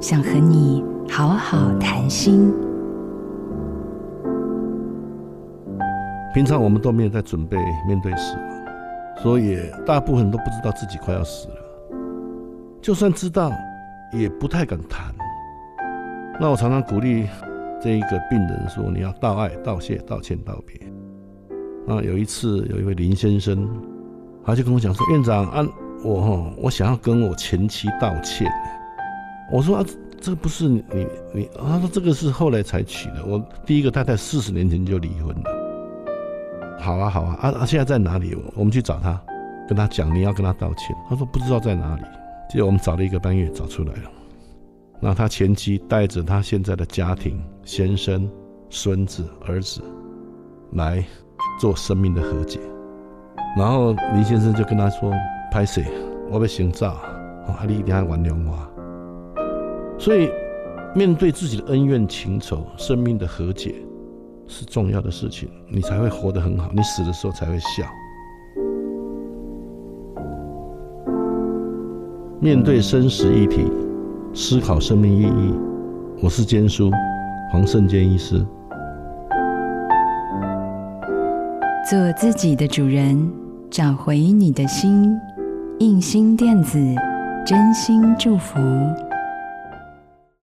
想和你好好谈心。平常我们都没有在准备面对死亡，所以大部分人都不知道自己快要死了。就算知道，也不太敢谈。那我常常鼓励这一个病人说：“你要道爱、道谢、道歉、道别。”那有一次，有一位林先生，他就跟我讲说：“院长，啊，我哈，我想要跟我前妻道歉。”我说：“啊，这个不是你你。”他说：“这个是后来才娶的。我第一个太太四十年前就离婚了。”好啊，好啊，啊啊！现在在哪里？我们去找他，跟他讲你要跟他道歉。他说不知道在哪里。结果我们找了一个半月，找出来了。那他前妻带着他现在的家庭、先生、孙子、儿子来做生命的和解。然后林先生就跟他说：“拍谁？我要行照，啊，你一定要原谅我。”所以，面对自己的恩怨情仇，生命的和解。是重要的事情，你才会活得很好。你死的时候才会笑。面对生死议题，思考生命意义。我是坚叔，黄胜坚医师。做自己的主人，找回你的心。印心电子，真心祝福。